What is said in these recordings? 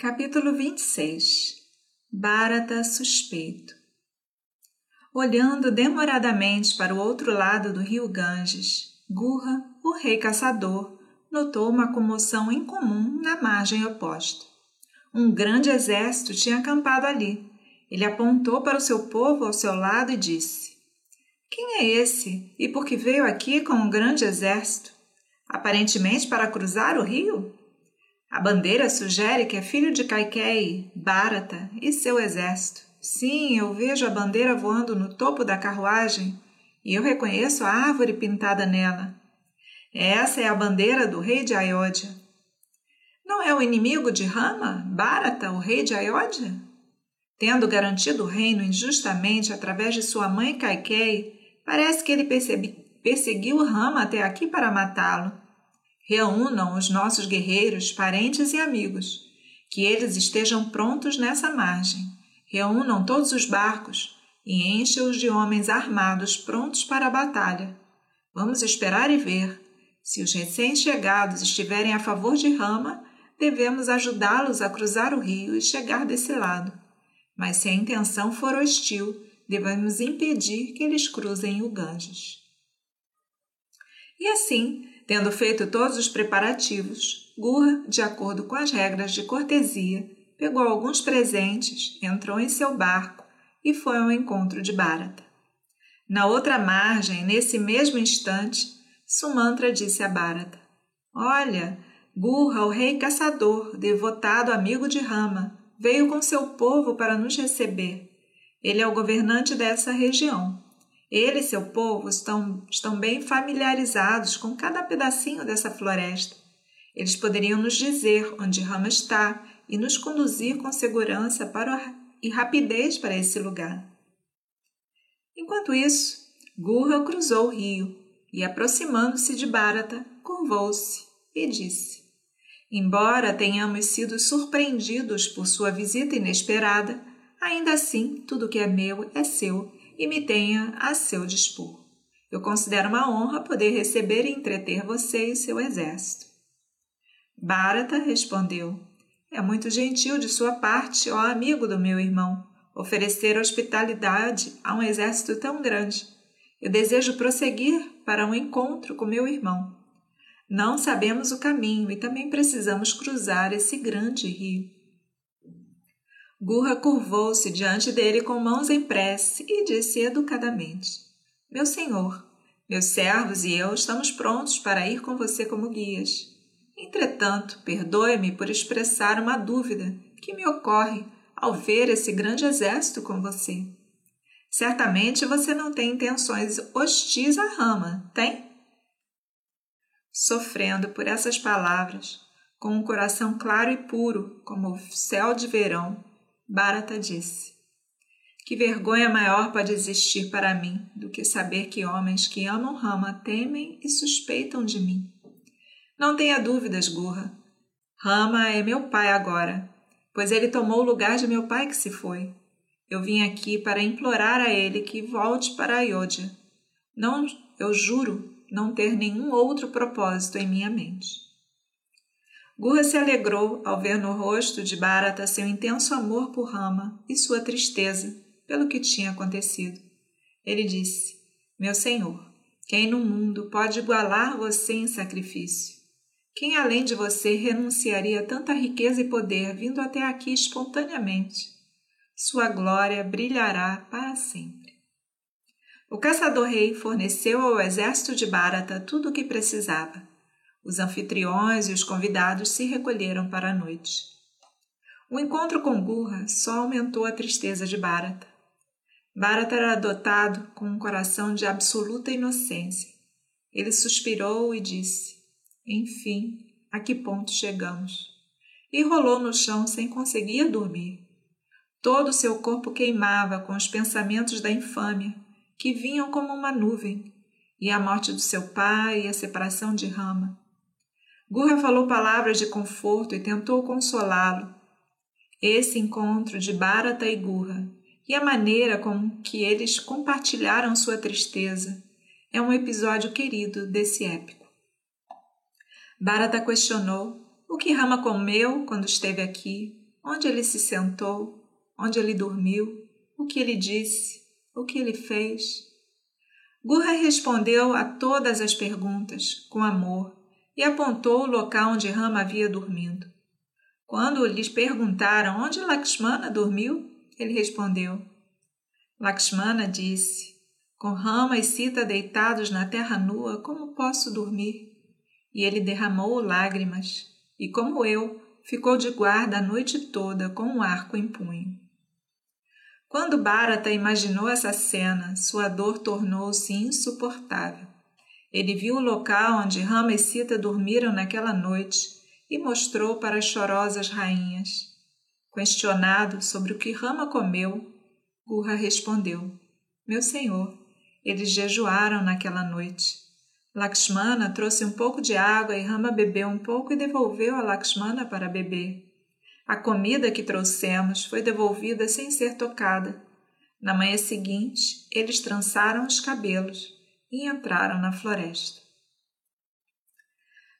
Capítulo 26 Bharata suspeito Olhando demoradamente para o outro lado do rio Ganges, Gurra, o rei caçador, notou uma comoção incomum na margem oposta. Um grande exército tinha acampado ali. Ele apontou para o seu povo ao seu lado e disse: Quem é esse e por que veio aqui com um grande exército? Aparentemente para cruzar o rio? A bandeira sugere que é filho de Kaikei, Bharata e seu exército. Sim, eu vejo a bandeira voando no topo da carruagem e eu reconheço a árvore pintada nela. Essa é a bandeira do rei de Ayodhya. Não é o inimigo de Rama, Bharata, o rei de Ayodhya? Tendo garantido o reino injustamente através de sua mãe Kaikei, parece que ele perseguiu Rama até aqui para matá-lo. Reúnam os nossos guerreiros, parentes e amigos, que eles estejam prontos nessa margem. Reúnam todos os barcos e enche-os de homens armados prontos para a batalha. Vamos esperar e ver. Se os recém-chegados estiverem a favor de Rama, devemos ajudá-los a cruzar o rio e chegar desse lado. Mas se a intenção for hostil, devemos impedir que eles cruzem o Ganges. E assim, Tendo feito todos os preparativos, Gurra, de acordo com as regras de cortesia, pegou alguns presentes, entrou em seu barco e foi ao encontro de Bharata. Na outra margem, nesse mesmo instante, Sumantra disse a Bharata: Olha, Gurra, o rei caçador, devotado amigo de Rama, veio com seu povo para nos receber. Ele é o governante dessa região. Ele e seu povo estão, estão bem familiarizados com cada pedacinho dessa floresta. Eles poderiam nos dizer onde Rama está e nos conduzir com segurança para e rapidez para esse lugar. Enquanto isso, Gurra cruzou o rio e, aproximando-se de Bharata, curvou-se e disse: Embora tenhamos sido surpreendidos por sua visita inesperada, ainda assim tudo que é meu é seu e me tenha a seu dispor. Eu considero uma honra poder receber e entreter você e seu exército. Bharata respondeu: É muito gentil de sua parte, ó amigo do meu irmão, oferecer hospitalidade a um exército tão grande. Eu desejo prosseguir para um encontro com meu irmão. Não sabemos o caminho e também precisamos cruzar esse grande rio. Gurra curvou-se diante dele com mãos em prece e disse educadamente: Meu senhor, meus servos e eu estamos prontos para ir com você como guias. Entretanto, perdoe-me por expressar uma dúvida que me ocorre ao ver esse grande exército com você. Certamente você não tem intenções hostis à rama, tem? Sofrendo por essas palavras, com um coração claro e puro como o céu de verão, Bharata disse: Que vergonha maior pode existir para mim do que saber que homens que amam Rama temem e suspeitam de mim. Não tenha dúvidas, Gurra. Rama é meu pai agora, pois ele tomou o lugar de meu pai que se foi. Eu vim aqui para implorar a ele que volte para Ayodhya. Não, eu juro não ter nenhum outro propósito em minha mente. Gurra se alegrou ao ver no rosto de Bharata seu intenso amor por Rama e sua tristeza pelo que tinha acontecido. Ele disse: Meu senhor, quem no mundo pode igualar você em sacrifício? Quem além de você renunciaria a tanta riqueza e poder vindo até aqui espontaneamente? Sua glória brilhará para sempre. O caçador-rei forneceu ao exército de Bharata tudo o que precisava os anfitriões e os convidados se recolheram para a noite. O encontro com Gurra só aumentou a tristeza de Bharata. Bharata era dotado com um coração de absoluta inocência. Ele suspirou e disse: Enfim, a que ponto chegamos? E rolou no chão sem conseguir dormir. Todo seu corpo queimava com os pensamentos da infâmia, que vinham como uma nuvem, e a morte do seu pai e a separação de Rama. Gurra falou palavras de conforto e tentou consolá-lo. Esse encontro de Bharata e Gurra e a maneira com que eles compartilharam sua tristeza é um episódio querido desse épico. Bharata questionou o que Rama comeu quando esteve aqui, onde ele se sentou, onde ele dormiu, o que ele disse, o que ele fez. Gurra respondeu a todas as perguntas com amor e apontou o local onde Rama havia dormido. Quando lhes perguntaram onde Lakshmana dormiu, ele respondeu. Lakshmana disse: Com Rama e Sita deitados na terra nua, como posso dormir? E ele derramou lágrimas, e como eu, ficou de guarda a noite toda com um arco em punho. Quando Bharata imaginou essa cena, sua dor tornou-se insuportável. Ele viu o local onde Rama e Sita dormiram naquela noite e mostrou para as chorosas rainhas. Questionado sobre o que Rama comeu, Gurra respondeu: Meu senhor, eles jejuaram naquela noite. Lakshmana trouxe um pouco de água e Rama bebeu um pouco e devolveu a Lakshmana para beber. A comida que trouxemos foi devolvida sem ser tocada. Na manhã seguinte, eles trançaram os cabelos e entraram na floresta.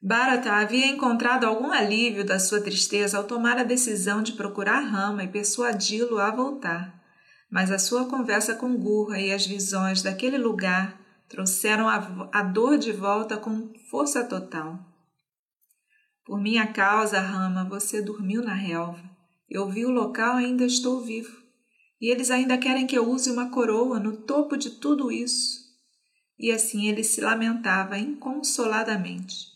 Bharata havia encontrado algum alívio da sua tristeza ao tomar a decisão de procurar Rama e persuadi-lo a voltar, mas a sua conversa com Gurra e as visões daquele lugar trouxeram a, a dor de volta com força total. Por minha causa, Rama, você dormiu na relva. Eu vi o local e ainda estou vivo. E eles ainda querem que eu use uma coroa no topo de tudo isso. E assim ele se lamentava inconsoladamente.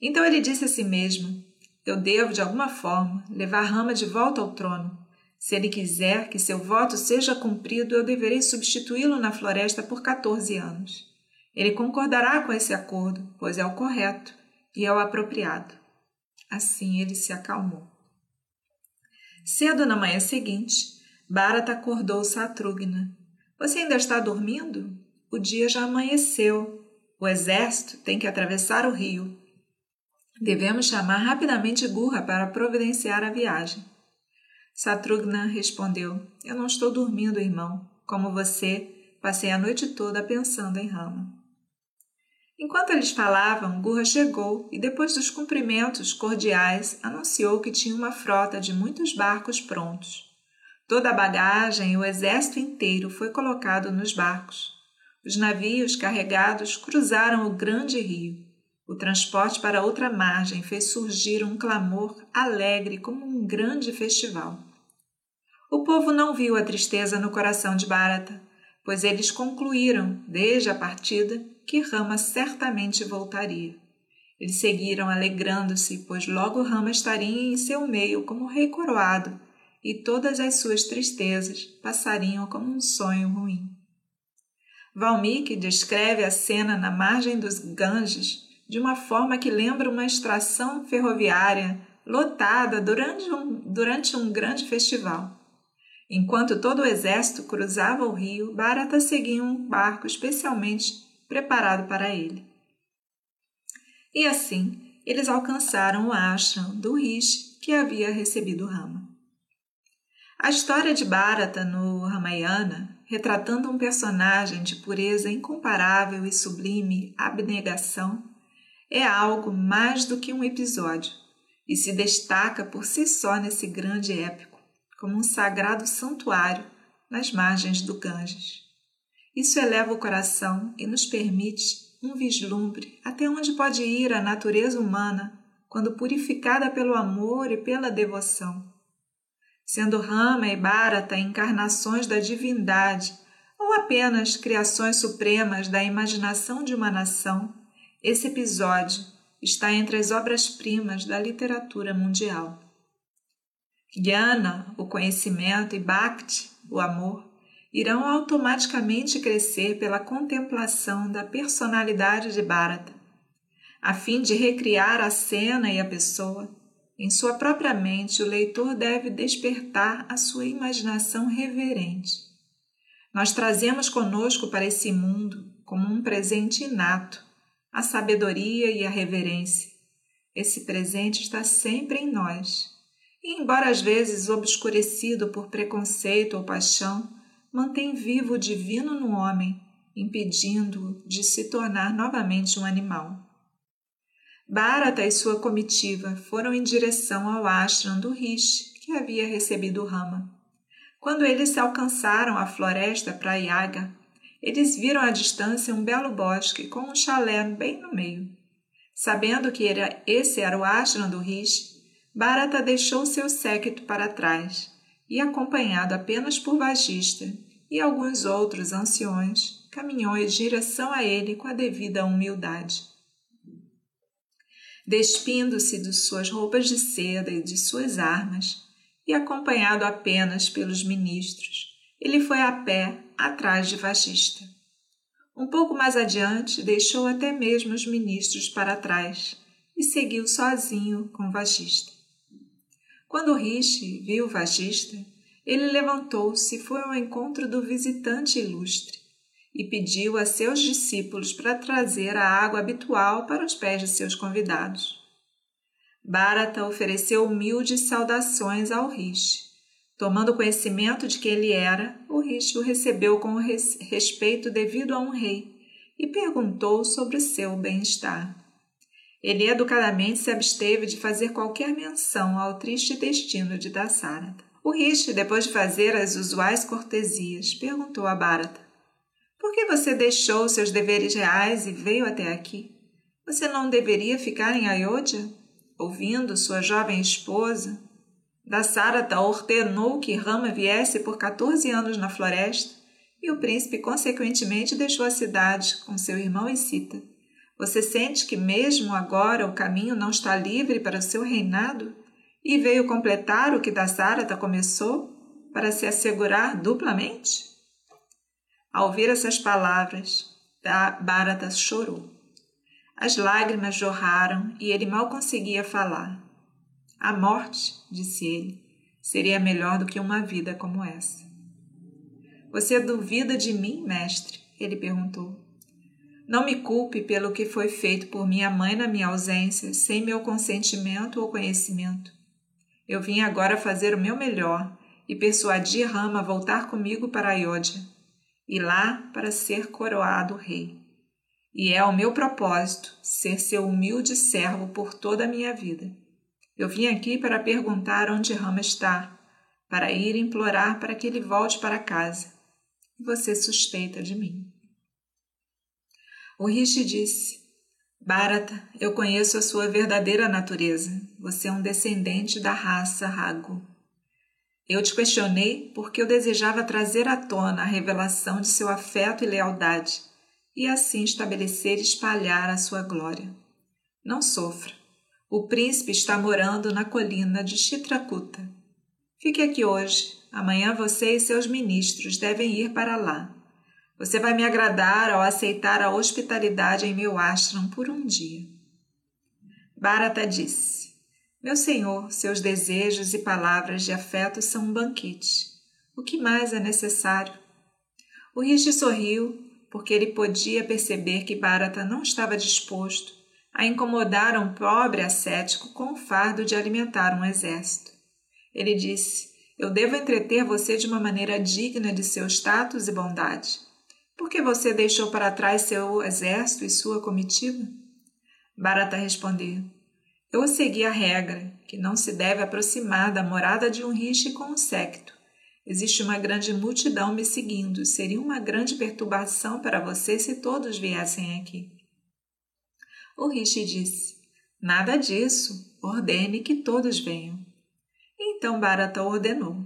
Então ele disse a si mesmo: Eu devo, de alguma forma, levar Rama de volta ao trono. Se ele quiser que seu voto seja cumprido, eu deverei substituí-lo na floresta por 14 anos. Ele concordará com esse acordo, pois é o correto e é o apropriado. Assim ele se acalmou. Cedo na manhã seguinte, Bharata acordou Satrugna. Você ainda está dormindo? O dia já amanheceu. O exército tem que atravessar o rio. Devemos chamar rapidamente Gurra para providenciar a viagem. Satrugna respondeu: Eu não estou dormindo, irmão. Como você, passei a noite toda pensando em Rama. Enquanto eles falavam, Gurra chegou e, depois dos cumprimentos cordiais, anunciou que tinha uma frota de muitos barcos prontos. Toda a bagagem e o exército inteiro foi colocado nos barcos. Os navios carregados cruzaram o grande rio. O transporte para outra margem fez surgir um clamor alegre como um grande festival. O povo não viu a tristeza no coração de Bharata, pois eles concluíram, desde a partida, que Rama certamente voltaria. Eles seguiram alegrando-se, pois logo Rama estaria em seu meio como rei coroado, e todas as suas tristezas passariam como um sonho ruim. Valmiki descreve a cena na margem dos Ganges de uma forma que lembra uma extração ferroviária lotada durante um, durante um grande festival. Enquanto todo o exército cruzava o rio, Bharata seguia um barco especialmente preparado para ele. E assim, eles alcançaram o ashram do Rishi que havia recebido Rama. A história de Bharata no Ramayana, retratando um personagem de pureza incomparável e sublime abnegação, é algo mais do que um episódio e se destaca por si só nesse grande épico, como um sagrado santuário nas margens do Ganges. Isso eleva o coração e nos permite um vislumbre até onde pode ir a natureza humana quando purificada pelo amor e pela devoção. Sendo Rama e Bharata encarnações da divindade ou apenas criações supremas da imaginação de uma nação, esse episódio está entre as obras-primas da literatura mundial. Jnana, o conhecimento, e Bhakti, o amor, irão automaticamente crescer pela contemplação da personalidade de Bharata, a fim de recriar a cena e a pessoa. Em sua própria mente, o leitor deve despertar a sua imaginação reverente. Nós trazemos conosco para esse mundo, como um presente inato, a sabedoria e a reverência. Esse presente está sempre em nós. E, embora às vezes obscurecido por preconceito ou paixão, mantém vivo o divino no homem, impedindo-o de se tornar novamente um animal. Bharata e sua comitiva foram em direção ao ashram do Rishi, que havia recebido Rama. Quando eles alcançaram a floresta Prayaga, eles viram à distância um belo bosque com um chalé bem no meio. Sabendo que era, esse era o ashram do Rishi, Bharata deixou seu séquito para trás e, acompanhado apenas por Vagista e alguns outros anciões, caminhou em direção a ele com a devida humildade. Despindo-se de suas roupas de seda e de suas armas, e acompanhado apenas pelos ministros, ele foi a pé atrás de Vagista. Um pouco mais adiante, deixou até mesmo os ministros para trás e seguiu sozinho com Vagista. Quando Rishi viu Vagista, ele levantou-se e foi ao encontro do visitante ilustre e pediu a seus discípulos para trazer a água habitual para os pés de seus convidados. Bharata ofereceu humildes saudações ao Rishi. Tomando conhecimento de que ele era, o Rishi o recebeu com o res respeito devido a um rei e perguntou sobre seu bem-estar. Ele educadamente se absteve de fazer qualquer menção ao triste destino de Dasarata. O Rishi, depois de fazer as usuais cortesias, perguntou a Bharata: Por que você deixou seus deveres reais e veio até aqui? Você não deveria ficar em Ayodhya, ouvindo sua jovem esposa? Dasarata ordenou que Rama viesse por 14 anos na floresta e o príncipe, consequentemente, deixou a cidade com seu irmão e Sita. Você sente que mesmo agora o caminho não está livre para o seu reinado? e veio completar o que Dasarata começou para se assegurar duplamente? Ao ouvir essas palavras, Bharata chorou. As lágrimas jorraram e ele mal conseguia falar. A morte, disse ele, seria melhor do que uma vida como essa. Você duvida de mim, mestre? Ele perguntou. Não me culpe pelo que foi feito por minha mãe na minha ausência, sem meu consentimento ou conhecimento. Eu vim agora fazer o meu melhor e persuadir Rama a voltar comigo para Ayodhya, e lá para ser coroado rei. E é o meu propósito ser seu humilde servo por toda a minha vida. Eu vim aqui para perguntar onde Rama está, para ir implorar para que ele volte para casa. E você suspeita de mim. O Rishi disse: Bharata, eu conheço a sua verdadeira natureza. Você é um descendente da raça Rago. Eu te questionei porque eu desejava trazer à tona a revelação de seu afeto e lealdade, e assim estabelecer e espalhar a sua glória. Não sofra. O príncipe está morando na colina de Chitrakuta. Fique aqui hoje. Amanhã você e seus ministros devem ir para lá. Você vai me agradar ao aceitar a hospitalidade em meu ashram por um dia. Bharata disse: Meu senhor, seus desejos e palavras de afeto são um banquete. O que mais é necessário? O Rishi sorriu, porque ele podia perceber que Bharata não estava disposto a incomodar um pobre ascético com o fardo de alimentar um exército. Ele disse: Eu devo entreter você de uma maneira digna de seu status e bondade. Por que você deixou para trás seu exército e sua comitiva? Barata respondeu: Eu segui a regra, que não se deve aproximar da morada de um riche com um secto. Existe uma grande multidão me seguindo. Seria uma grande perturbação para você se todos viessem aqui. O riche disse: Nada disso. Ordene que todos venham. Então Barata ordenou.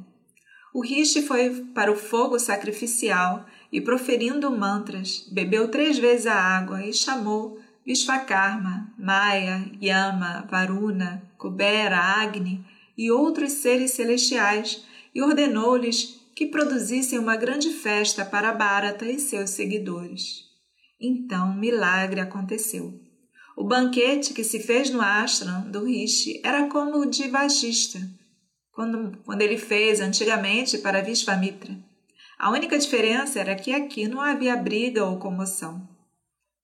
O riche foi para o fogo sacrificial e, proferindo mantras, bebeu três vezes a água e chamou Vishvakarma, Maya, Yama, Varuna, Kubera, Agni e outros seres celestiais e ordenou-lhes que produzissem uma grande festa para Bharata e seus seguidores. Então, milagre aconteceu. O banquete que se fez no ashram do Rishi era como o de Vagista, quando, quando ele fez antigamente para Vishvamitra. A única diferença era que aqui não havia briga ou comoção.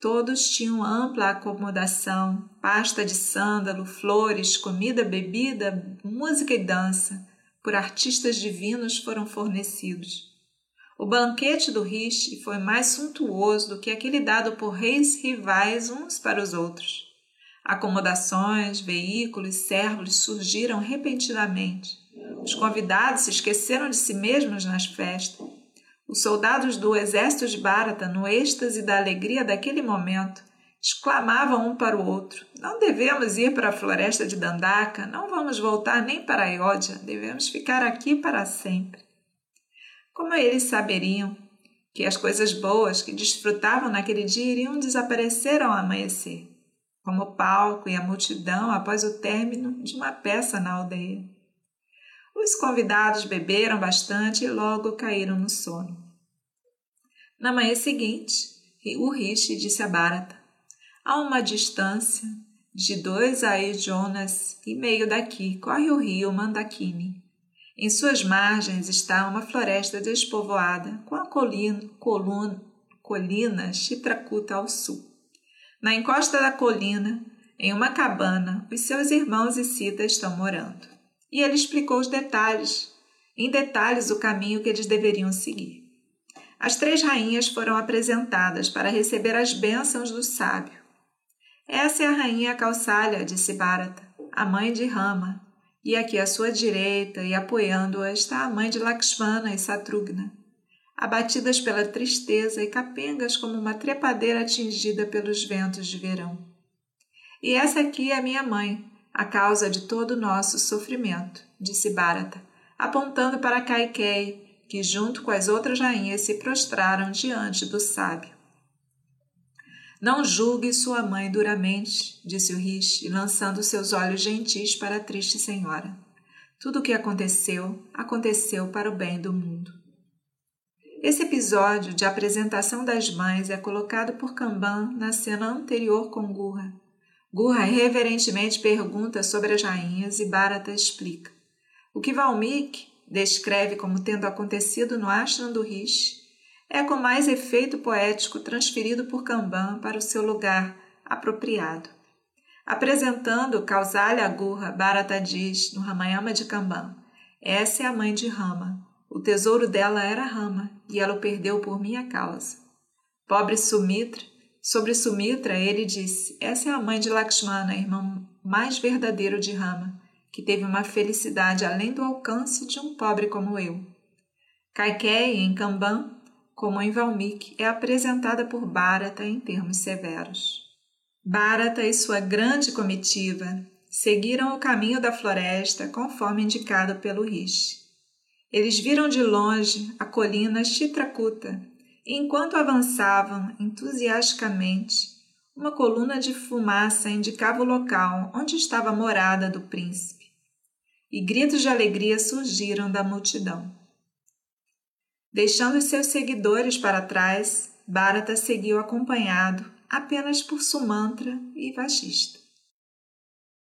Todos tinham ampla acomodação, pasta de sândalo, flores, comida, bebida, música e dança, por artistas divinos foram fornecidos. O banquete do Rishi foi mais suntuoso do que aquele dado por reis rivais uns para os outros. Acomodações, veículos, servos surgiram repentinamente. Os convidados se esqueceram de si mesmos nas festas. Os soldados do exército de Bharata, no êxtase da alegria daquele momento, exclamavam um para o outro: Não devemos ir para a floresta de Dandaka, não vamos voltar nem para Ayodhya, devemos ficar aqui para sempre. Como eles saberiam que as coisas boas que desfrutavam naquele dia iriam desaparecer ao amanhecer? como o palco e a multidão após o término de uma peça na aldeia. Os convidados beberam bastante e logo caíram no sono. Na manhã seguinte, o Rishi disse a Bharata: A uma distância de dois Jonas e meio daqui corre o rio Mandakini. Em suas margens está uma floresta despovoada com a colina, coluna, colina Chitrakuta ao sul. Na encosta da colina, em uma cabana, os seus irmãos e Sita estão morando. E ele explicou os detalhes, em detalhes o caminho que eles deveriam seguir. As três rainhas foram apresentadas para receber as bênçãos do sábio. Essa é a rainha Calçalha, disse Bharata, a mãe de Rama, e aqui à sua direita e apoiando-a está a mãe de Lakshmana e Satrugna abatidas pela tristeza e capengas como uma trepadeira atingida pelos ventos de verão. E essa aqui é a minha mãe, a causa de todo o nosso sofrimento, disse Bharata, apontando para Kaikei, que junto com as outras rainhas se prostraram diante do sábio. Não julgue sua mãe duramente, disse o Rishi, lançando seus olhos gentis para a triste senhora. Tudo o que aconteceu, aconteceu para o bem do mundo. Esse episódio de apresentação das mães é colocado por Kamban na cena anterior com Gurra. Gurra reverentemente pergunta sobre as rainhas e Bharata explica. O que Valmiki descreve como tendo acontecido no ashram do Rishi é com mais efeito poético transferido por Kamban para o seu lugar apropriado. Apresentando Kausalya Gurra, Bharata diz no Ramayama de Kamban, essa é a mãe de Rama, o tesouro dela era Rama, e ela o perdeu por minha causa. Pobre Sumitra, sobre Sumitra ele disse: Essa é a mãe de Lakshmana, irmão mais verdadeiro de Rama, que teve uma felicidade além do alcance de um pobre como eu. Kaikeyi, em Kamban, como em Valmiki, é apresentada por Bharata em termos severos. Bharata e sua grande comitiva seguiram o caminho da floresta conforme indicado pelo Rishi. Eles viram de longe a colina Chitrakuta e, enquanto avançavam entusiasticamente, uma coluna de fumaça indicava o local onde estava a morada do príncipe. E gritos de alegria surgiram da multidão. Deixando seus seguidores para trás, Bharata seguiu acompanhado apenas por Sumantra e Vashista.